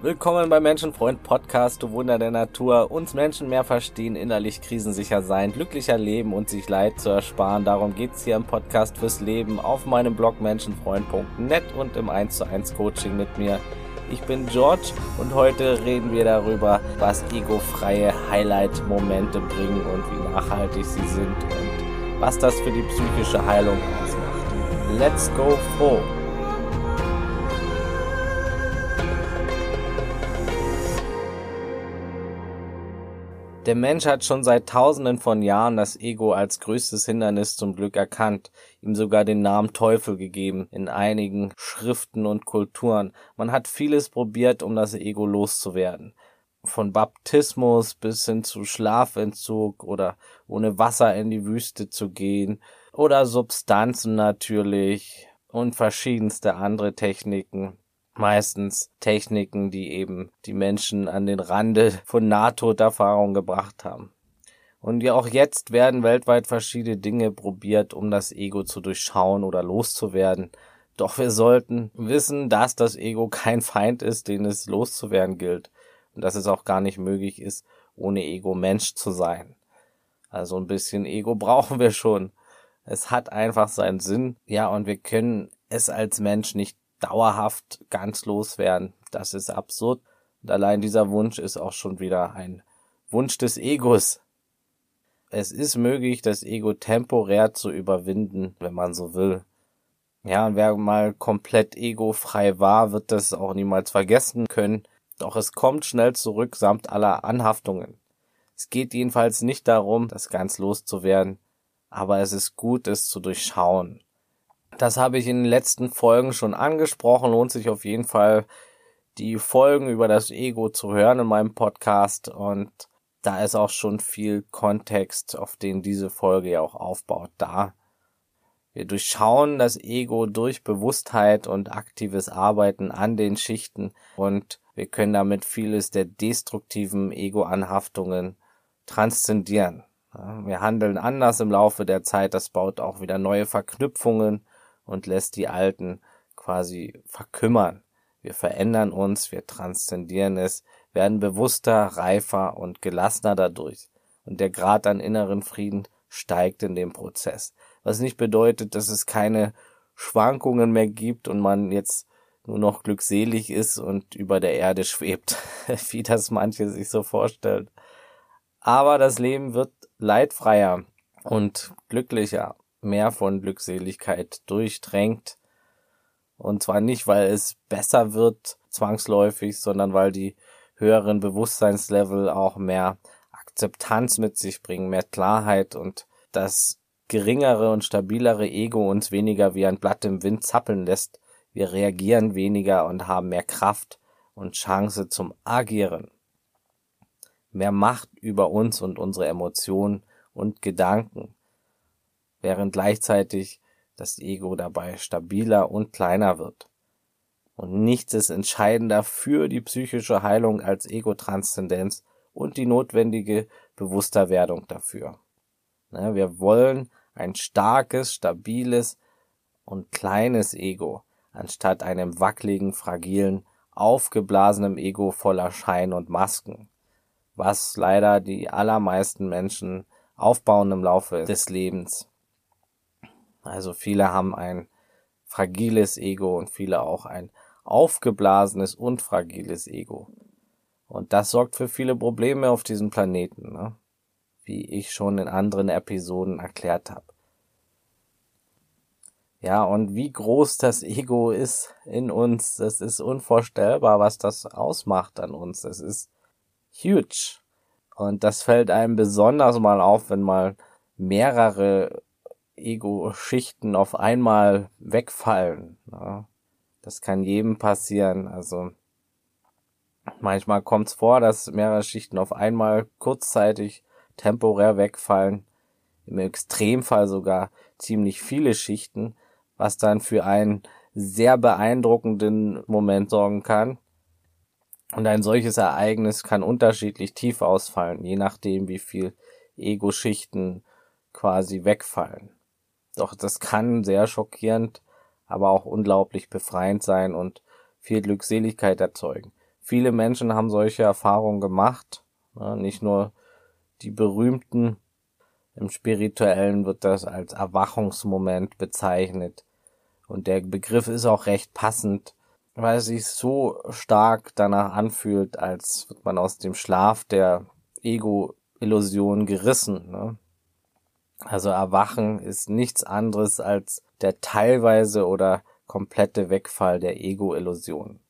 Willkommen beim Menschenfreund Podcast, du Wunder der Natur. Uns Menschen mehr verstehen, innerlich krisensicher sein, glücklicher leben und sich Leid zu ersparen. Darum geht's hier im Podcast fürs Leben auf meinem Blog menschenfreund.net und im 1 zu 1 Coaching mit mir. Ich bin George und heute reden wir darüber, was egofreie Highlight-Momente bringen und wie nachhaltig sie sind und was das für die psychische Heilung ausmacht. Let's go froh! Der Mensch hat schon seit Tausenden von Jahren das Ego als größtes Hindernis zum Glück erkannt, ihm sogar den Namen Teufel gegeben in einigen Schriften und Kulturen. Man hat vieles probiert, um das Ego loszuwerden. Von Baptismus bis hin zu Schlafentzug oder ohne Wasser in die Wüste zu gehen oder Substanzen natürlich und verschiedenste andere Techniken meistens Techniken, die eben die Menschen an den Rande von Nahtoderfahrung gebracht haben. Und ja, auch jetzt werden weltweit verschiedene Dinge probiert, um das Ego zu durchschauen oder loszuwerden. Doch wir sollten wissen, dass das Ego kein Feind ist, den es loszuwerden gilt. Und dass es auch gar nicht möglich ist, ohne Ego Mensch zu sein. Also ein bisschen Ego brauchen wir schon. Es hat einfach seinen Sinn. Ja, und wir können es als Mensch nicht dauerhaft ganz loswerden. Das ist absurd. Und allein dieser Wunsch ist auch schon wieder ein Wunsch des Egos. Es ist möglich, das Ego temporär zu überwinden, wenn man so will. Ja, und wer mal komplett egofrei war, wird das auch niemals vergessen können. Doch es kommt schnell zurück samt aller Anhaftungen. Es geht jedenfalls nicht darum, das ganz loszuwerden, aber es ist gut, es zu durchschauen. Das habe ich in den letzten Folgen schon angesprochen. Lohnt sich auf jeden Fall, die Folgen über das Ego zu hören in meinem Podcast. Und da ist auch schon viel Kontext, auf den diese Folge ja auch aufbaut, da. Wir durchschauen das Ego durch Bewusstheit und aktives Arbeiten an den Schichten und wir können damit vieles der destruktiven Ego-Anhaftungen transzendieren. Wir handeln anders im Laufe der Zeit, das baut auch wieder neue Verknüpfungen und lässt die alten quasi verkümmern. Wir verändern uns, wir transzendieren es, werden bewusster, reifer und gelassener dadurch. Und der Grad an inneren Frieden steigt in dem Prozess. Was nicht bedeutet, dass es keine Schwankungen mehr gibt und man jetzt nur noch glückselig ist und über der Erde schwebt, wie das manche sich so vorstellen. Aber das Leben wird leidfreier und glücklicher mehr von Glückseligkeit durchdrängt. Und zwar nicht, weil es besser wird zwangsläufig, sondern weil die höheren Bewusstseinslevel auch mehr Akzeptanz mit sich bringen, mehr Klarheit und das geringere und stabilere Ego uns weniger wie ein Blatt im Wind zappeln lässt. Wir reagieren weniger und haben mehr Kraft und Chance zum Agieren. Mehr Macht über uns und unsere Emotionen und Gedanken während gleichzeitig das Ego dabei stabiler und kleiner wird. Und nichts ist entscheidender für die psychische Heilung als Ego-Transzendenz und die notwendige Bewussterwerdung dafür. Ne, wir wollen ein starkes, stabiles und kleines Ego, anstatt einem wackeligen, fragilen, aufgeblasenen Ego voller Schein und Masken, was leider die allermeisten Menschen aufbauen im Laufe des Lebens. Also viele haben ein fragiles Ego und viele auch ein aufgeblasenes und fragiles Ego. Und das sorgt für viele Probleme auf diesem Planeten, ne? wie ich schon in anderen Episoden erklärt habe. Ja, und wie groß das Ego ist in uns, das ist unvorstellbar, was das ausmacht an uns. Das ist huge. Und das fällt einem besonders mal auf, wenn mal mehrere Ego-Schichten auf einmal wegfallen. Ja. Das kann jedem passieren. Also manchmal kommt es vor, dass mehrere Schichten auf einmal kurzzeitig temporär wegfallen. Im Extremfall sogar ziemlich viele Schichten, was dann für einen sehr beeindruckenden Moment sorgen kann. Und ein solches Ereignis kann unterschiedlich tief ausfallen, je nachdem, wie viel Ego-Schichten quasi wegfallen. Doch das kann sehr schockierend, aber auch unglaublich befreiend sein und viel Glückseligkeit erzeugen. Viele Menschen haben solche Erfahrungen gemacht, ne? nicht nur die berühmten. Im spirituellen wird das als Erwachungsmoment bezeichnet. Und der Begriff ist auch recht passend, weil es sich so stark danach anfühlt, als wird man aus dem Schlaf der Ego-Illusion gerissen. Ne? Also Erwachen ist nichts anderes als der teilweise oder komplette Wegfall der Ego-Illusion,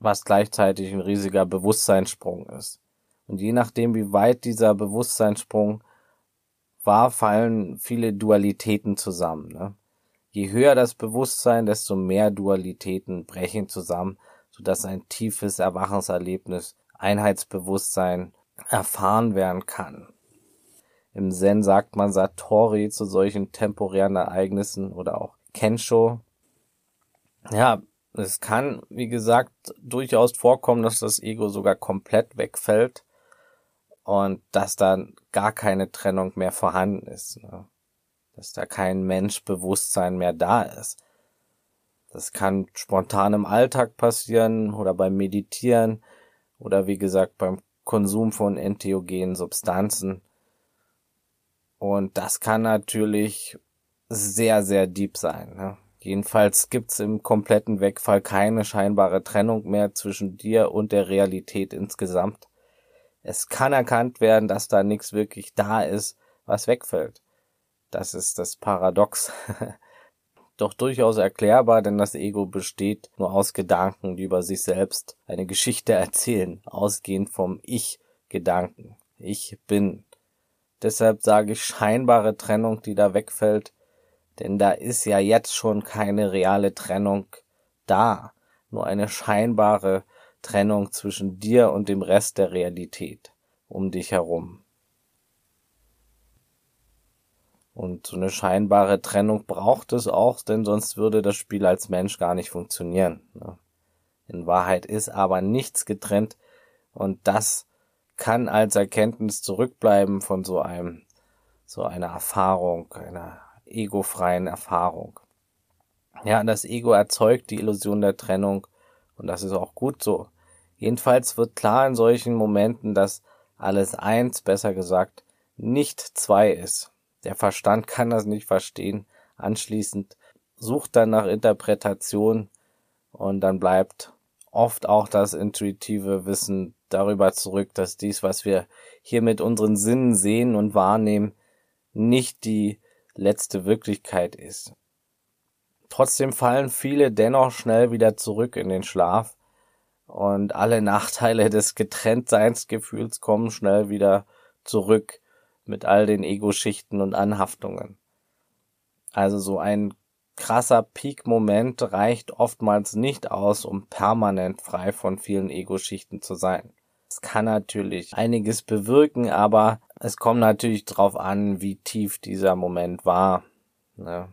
was gleichzeitig ein riesiger Bewusstseinssprung ist. Und je nachdem, wie weit dieser Bewusstseinssprung war, fallen viele Dualitäten zusammen. Ne? Je höher das Bewusstsein, desto mehr Dualitäten brechen zusammen, sodass ein tiefes Erwachenserlebnis, Einheitsbewusstsein erfahren werden kann. Im Zen sagt man Satori zu solchen temporären Ereignissen oder auch Kensho. Ja, es kann, wie gesagt, durchaus vorkommen, dass das Ego sogar komplett wegfällt und dass dann gar keine Trennung mehr vorhanden ist. Ne? Dass da kein Menschbewusstsein mehr da ist. Das kann spontan im Alltag passieren oder beim Meditieren oder wie gesagt beim Konsum von entheogenen Substanzen. Und das kann natürlich sehr, sehr deep sein. Ne? Jedenfalls gibt's im kompletten Wegfall keine scheinbare Trennung mehr zwischen dir und der Realität insgesamt. Es kann erkannt werden, dass da nichts wirklich da ist, was wegfällt. Das ist das Paradox. Doch durchaus erklärbar, denn das Ego besteht nur aus Gedanken, die über sich selbst eine Geschichte erzählen, ausgehend vom Ich-Gedanken. Ich bin. Deshalb sage ich scheinbare Trennung, die da wegfällt, denn da ist ja jetzt schon keine reale Trennung da, nur eine scheinbare Trennung zwischen dir und dem Rest der Realität um dich herum. Und so eine scheinbare Trennung braucht es auch, denn sonst würde das Spiel als Mensch gar nicht funktionieren. Ne? In Wahrheit ist aber nichts getrennt und das kann als Erkenntnis zurückbleiben von so einem, so einer Erfahrung, einer egofreien Erfahrung. Ja, das Ego erzeugt die Illusion der Trennung und das ist auch gut so. Jedenfalls wird klar in solchen Momenten, dass alles eins, besser gesagt, nicht zwei ist. Der Verstand kann das nicht verstehen. Anschließend sucht dann nach Interpretation und dann bleibt oft auch das intuitive Wissen darüber zurück, dass dies, was wir hier mit unseren Sinnen sehen und wahrnehmen, nicht die letzte Wirklichkeit ist. Trotzdem fallen viele dennoch schnell wieder zurück in den Schlaf und alle Nachteile des Getrenntseins-Gefühls kommen schnell wieder zurück mit all den Ego-Schichten und Anhaftungen. Also so ein krasser Peak-Moment reicht oftmals nicht aus, um permanent frei von vielen Ego-Schichten zu sein. Es kann natürlich einiges bewirken, aber es kommt natürlich drauf an, wie tief dieser Moment war. Ne?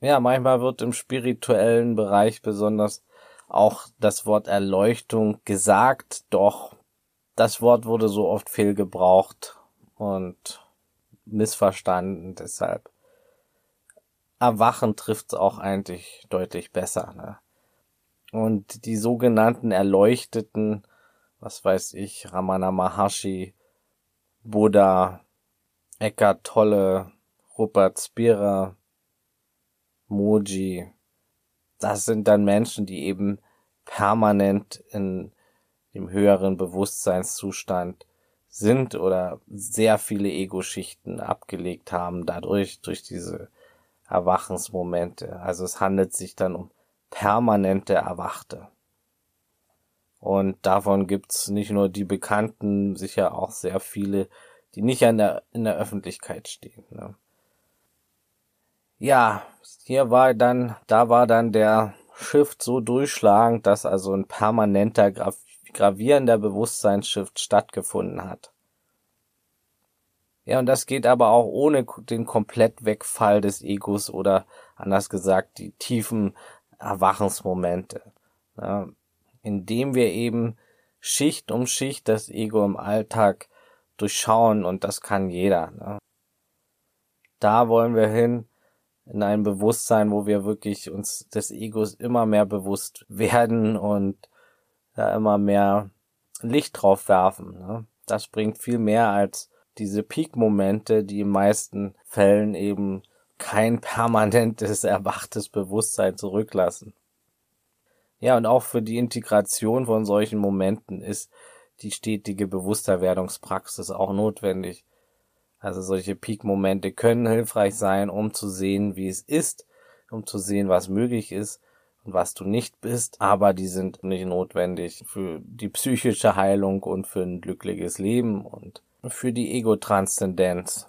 Ja, manchmal wird im spirituellen Bereich besonders auch das Wort Erleuchtung gesagt, doch das Wort wurde so oft fehlgebraucht und missverstanden, deshalb Erwachen trifft's auch eigentlich deutlich besser. Ne? Und die sogenannten Erleuchteten, was weiß ich, Ramana Maharshi, Buddha, Eckhart Tolle, Rupert Spira, Moji, das sind dann Menschen, die eben permanent in dem höheren Bewusstseinszustand sind oder sehr viele Ego-Schichten abgelegt haben dadurch, durch diese Erwachensmomente. Also es handelt sich dann um permanente Erwachte. Und davon gibt's nicht nur die Bekannten, sicher auch sehr viele, die nicht in der, in der Öffentlichkeit stehen. Ne? Ja, hier war dann, da war dann der Shift so durchschlagend, dass also ein permanenter gravierender Bewusstseinsshift stattgefunden hat. Ja, und das geht aber auch ohne den Komplettwegfall des Egos oder anders gesagt die tiefen Erwachensmomente. Ja, indem wir eben Schicht um Schicht das Ego im Alltag durchschauen und das kann jeder. Ne? Da wollen wir hin, in einem Bewusstsein, wo wir wirklich uns des Egos immer mehr bewusst werden und da immer mehr Licht drauf werfen. Ne? Das bringt viel mehr als diese Peak-Momente, die in meisten Fällen eben kein permanentes erwachtes Bewusstsein zurücklassen. Ja, und auch für die Integration von solchen Momenten ist die stetige Bewussterwerdungspraxis auch notwendig. Also solche Peak-Momente können hilfreich sein, um zu sehen, wie es ist, um zu sehen, was möglich ist und was du nicht bist, aber die sind nicht notwendig für die psychische Heilung und für ein glückliches Leben und für die Ego-Transzendenz.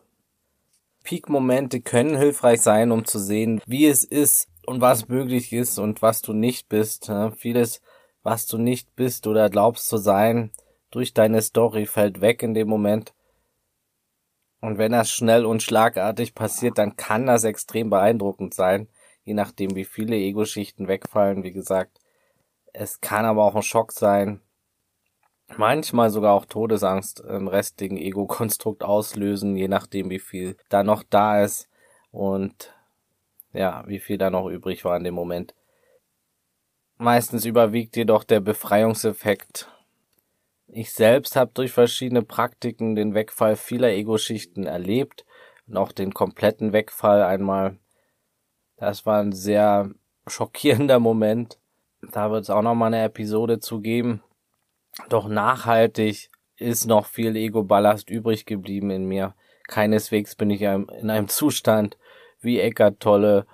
Peak-Momente können hilfreich sein, um zu sehen, wie es ist und was möglich ist und was du nicht bist. Vieles, was du nicht bist oder glaubst zu sein, durch deine Story fällt weg in dem Moment. Und wenn das schnell und schlagartig passiert, dann kann das extrem beeindruckend sein, je nachdem wie viele Ego-Schichten wegfallen, wie gesagt. Es kann aber auch ein Schock sein, manchmal sogar auch Todesangst im restlichen Ego-Konstrukt auslösen, je nachdem, wie viel da noch da ist und ja, wie viel da noch übrig war in dem Moment. Meistens überwiegt jedoch der Befreiungseffekt. Ich selbst habe durch verschiedene Praktiken den Wegfall vieler Ego-Schichten erlebt und auch den kompletten Wegfall einmal. Das war ein sehr schockierender Moment. Da wird es auch noch mal eine Episode zu geben. Doch nachhaltig ist noch viel Ego-Ballast übrig geblieben in mir. Keineswegs bin ich in einem Zustand wie Eckart Tolle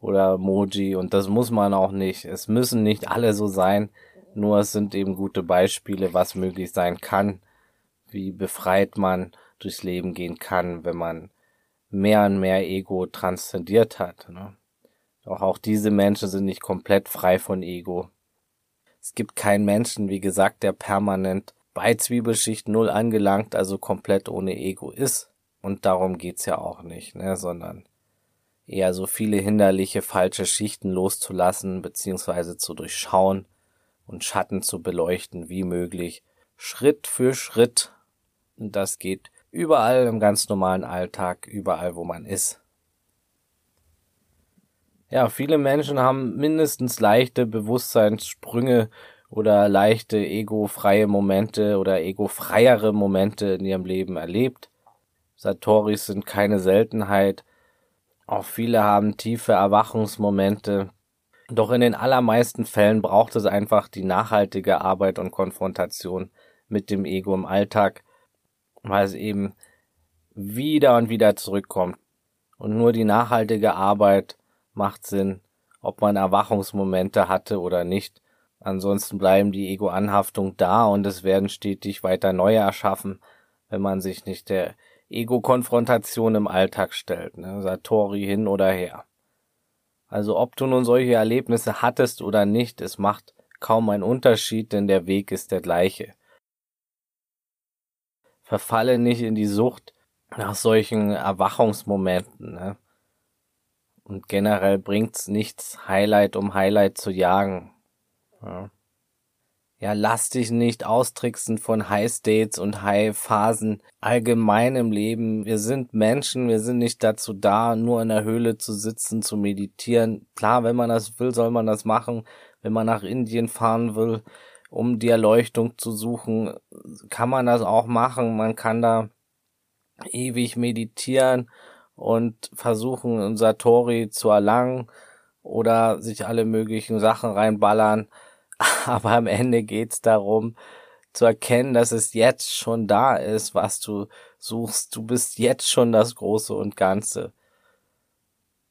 oder Moji und das muss man auch nicht. Es müssen nicht alle so sein, nur es sind eben gute Beispiele, was möglich sein kann, wie befreit man durchs Leben gehen kann, wenn man mehr und mehr Ego transzendiert hat. Ne? Doch auch diese Menschen sind nicht komplett frei von Ego. Es gibt keinen Menschen, wie gesagt, der permanent bei Zwiebelschicht Null angelangt, also komplett ohne Ego ist. Und darum geht's ja auch nicht, ne, sondern eher so viele hinderliche falsche Schichten loszulassen, beziehungsweise zu durchschauen und Schatten zu beleuchten, wie möglich, Schritt für Schritt. Und das geht überall im ganz normalen Alltag, überall, wo man ist. Ja, viele Menschen haben mindestens leichte Bewusstseinssprünge oder leichte ego-freie Momente oder ego-freiere Momente in ihrem Leben erlebt. Satoris sind keine Seltenheit. Auch viele haben tiefe Erwachungsmomente. Doch in den allermeisten Fällen braucht es einfach die nachhaltige Arbeit und Konfrontation mit dem Ego im Alltag, weil es eben wieder und wieder zurückkommt. Und nur die nachhaltige Arbeit macht Sinn, ob man Erwachungsmomente hatte oder nicht. Ansonsten bleiben die Ego-Anhaftung da und es werden stetig weiter neue erschaffen, wenn man sich nicht der Ego-Konfrontation im Alltag stellt, ne? Satori hin oder her. Also ob du nun solche Erlebnisse hattest oder nicht, es macht kaum einen Unterschied, denn der Weg ist der gleiche. Verfalle nicht in die Sucht nach solchen Erwachungsmomenten. Ne? Und generell bringt's nichts, Highlight um Highlight zu jagen. Ja. ja, lass dich nicht austricksen von High States und High Phasen allgemein im Leben. Wir sind Menschen, wir sind nicht dazu da, nur in der Höhle zu sitzen, zu meditieren. Klar, wenn man das will, soll man das machen. Wenn man nach Indien fahren will, um die Erleuchtung zu suchen, kann man das auch machen. Man kann da ewig meditieren und versuchen, ein Satori zu erlangen oder sich alle möglichen Sachen reinballern. Aber am Ende geht's darum, zu erkennen, dass es jetzt schon da ist, was du suchst. Du bist jetzt schon das Große und Ganze.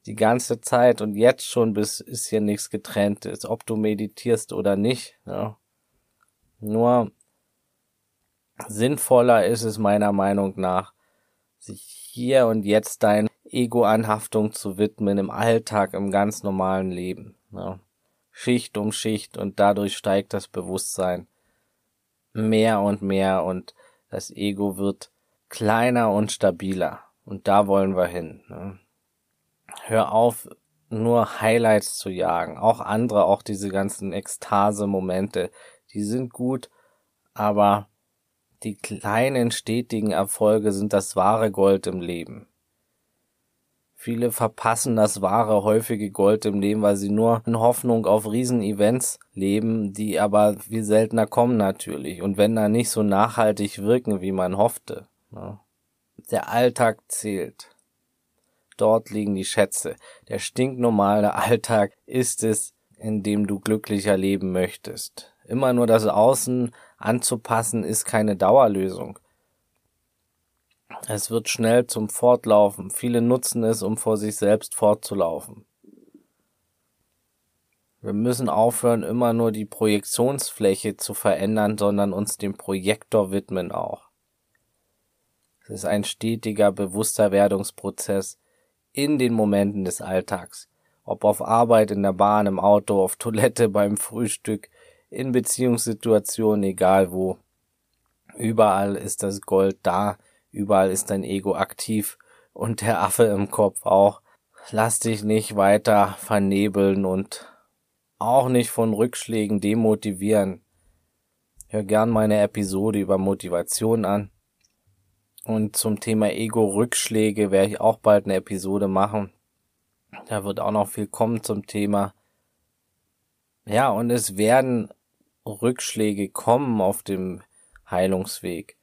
Die ganze Zeit und jetzt schon bist, ist hier nichts getrenntes, ob du meditierst oder nicht. Ja. Nur sinnvoller ist es meiner Meinung nach, sich hier und jetzt dein Ego-Anhaftung zu widmen im Alltag, im ganz normalen Leben. Ja. Schicht um Schicht und dadurch steigt das Bewusstsein mehr und mehr und das Ego wird kleiner und stabiler. Und da wollen wir hin. Ne? Hör auf, nur Highlights zu jagen. Auch andere, auch diese ganzen Ekstase-Momente, die sind gut, aber die kleinen stetigen Erfolge sind das wahre Gold im Leben. Viele verpassen das wahre, häufige Gold im Leben, weil sie nur in Hoffnung auf Riesenevents leben, die aber viel seltener kommen natürlich. Und wenn da nicht so nachhaltig wirken, wie man hoffte. Ne? Der Alltag zählt. Dort liegen die Schätze. Der stinknormale Alltag ist es, in dem du glücklicher leben möchtest. Immer nur das Außen anzupassen ist keine Dauerlösung. Es wird schnell zum Fortlaufen. Viele nutzen es, um vor sich selbst fortzulaufen. Wir müssen aufhören, immer nur die Projektionsfläche zu verändern, sondern uns dem Projektor widmen auch. Es ist ein stetiger Bewussterwerdungsprozess in den Momenten des Alltags. Ob auf Arbeit, in der Bahn, im Auto, auf Toilette, beim Frühstück, in Beziehungssituationen, egal wo. Überall ist das Gold da, Überall ist dein Ego aktiv und der Affe im Kopf auch. Lass dich nicht weiter vernebeln und auch nicht von Rückschlägen demotivieren. Hör gern meine Episode über Motivation an. Und zum Thema Ego-Rückschläge werde ich auch bald eine Episode machen. Da wird auch noch viel kommen zum Thema. Ja, und es werden Rückschläge kommen auf dem Heilungsweg.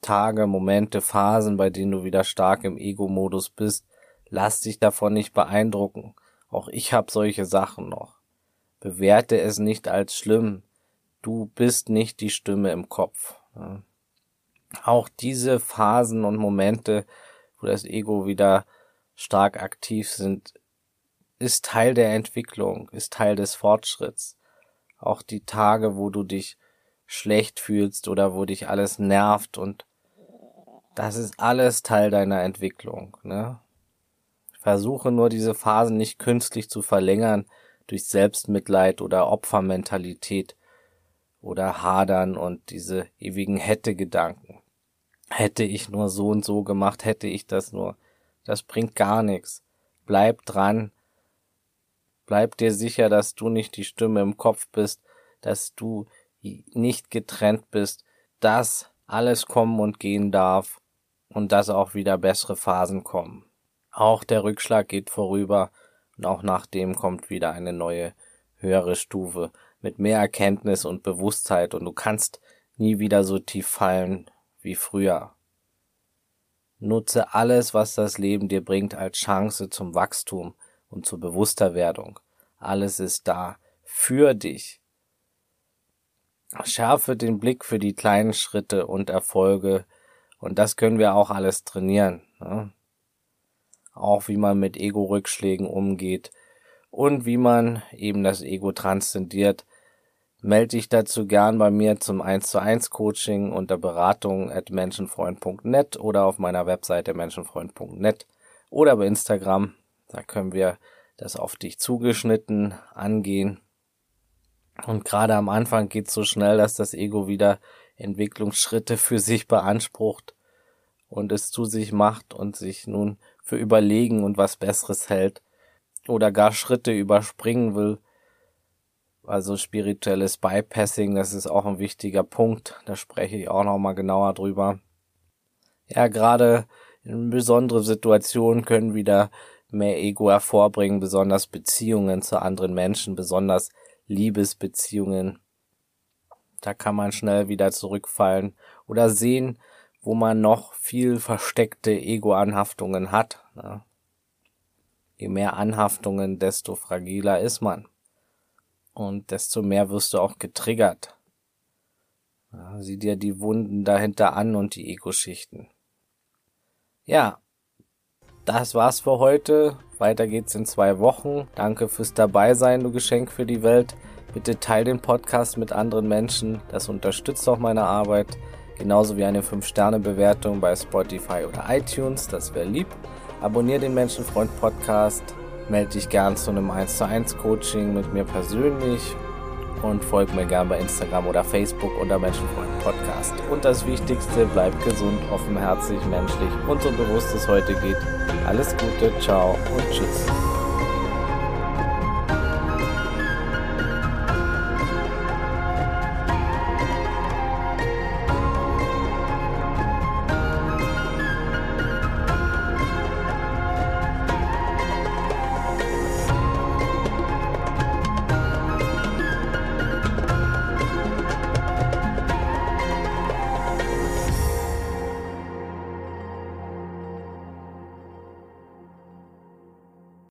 Tage, Momente, Phasen, bei denen du wieder stark im Ego-Modus bist. Lass dich davon nicht beeindrucken. Auch ich habe solche Sachen noch. Bewerte es nicht als schlimm. Du bist nicht die Stimme im Kopf. Auch diese Phasen und Momente, wo das Ego wieder stark aktiv sind, ist Teil der Entwicklung, ist Teil des Fortschritts. Auch die Tage, wo du dich schlecht fühlst oder wo dich alles nervt und das ist alles Teil deiner Entwicklung. Ne? Versuche nur diese Phasen nicht künstlich zu verlängern durch Selbstmitleid oder Opfermentalität oder Hadern und diese ewigen Hätte-Gedanken. Hätte ich nur so und so gemacht, hätte ich das nur. Das bringt gar nichts. Bleib dran. Bleib dir sicher, dass du nicht die Stimme im Kopf bist, dass du nicht getrennt bist, dass alles kommen und gehen darf und dass auch wieder bessere Phasen kommen. Auch der Rückschlag geht vorüber und auch nach dem kommt wieder eine neue, höhere Stufe mit mehr Erkenntnis und Bewusstheit und du kannst nie wieder so tief fallen wie früher. Nutze alles, was das Leben dir bringt, als Chance zum Wachstum und zur Bewussterwerdung. Alles ist da für dich. Schärfe den Blick für die kleinen Schritte und Erfolge, und das können wir auch alles trainieren. Ne? Auch wie man mit Ego-Rückschlägen umgeht und wie man eben das Ego transzendiert. Melde dich dazu gern bei mir zum 1 zu 1 Coaching unter Beratung at menschenfreund.net oder auf meiner Webseite menschenfreund.net oder bei Instagram. Da können wir das auf dich zugeschnitten angehen. Und gerade am Anfang geht es so schnell, dass das Ego wieder Entwicklungsschritte für sich beansprucht und es zu sich macht und sich nun für überlegen und was Besseres hält oder gar Schritte überspringen will. Also spirituelles Bypassing, das ist auch ein wichtiger Punkt. Da spreche ich auch noch mal genauer drüber. Ja, gerade in besondere Situationen können wieder mehr Ego hervorbringen, besonders Beziehungen zu anderen Menschen, besonders Liebesbeziehungen. Da kann man schnell wieder zurückfallen oder sehen, wo man noch viel versteckte Ego-Anhaftungen hat. Ne? Je mehr Anhaftungen, desto fragiler ist man. Und desto mehr wirst du auch getriggert. Sieh dir die Wunden dahinter an und die Ego-Schichten. Ja, das war's für heute. Weiter geht's in zwei Wochen. Danke fürs Dabeisein, du Geschenk für die Welt. Bitte teil den Podcast mit anderen Menschen. Das unterstützt auch meine Arbeit. Genauso wie eine 5-Sterne-Bewertung bei Spotify oder iTunes. Das wäre lieb. Abonnier den Menschenfreund Podcast. Melde dich gern zu einem 1 zu 1 Coaching mit mir persönlich und folg mir gern bei Instagram oder Facebook unter Menschenfreund Podcast. Und das Wichtigste, bleib gesund, offenherzig, menschlich und so bewusst es heute geht. Alles Gute, ciao und tschüss.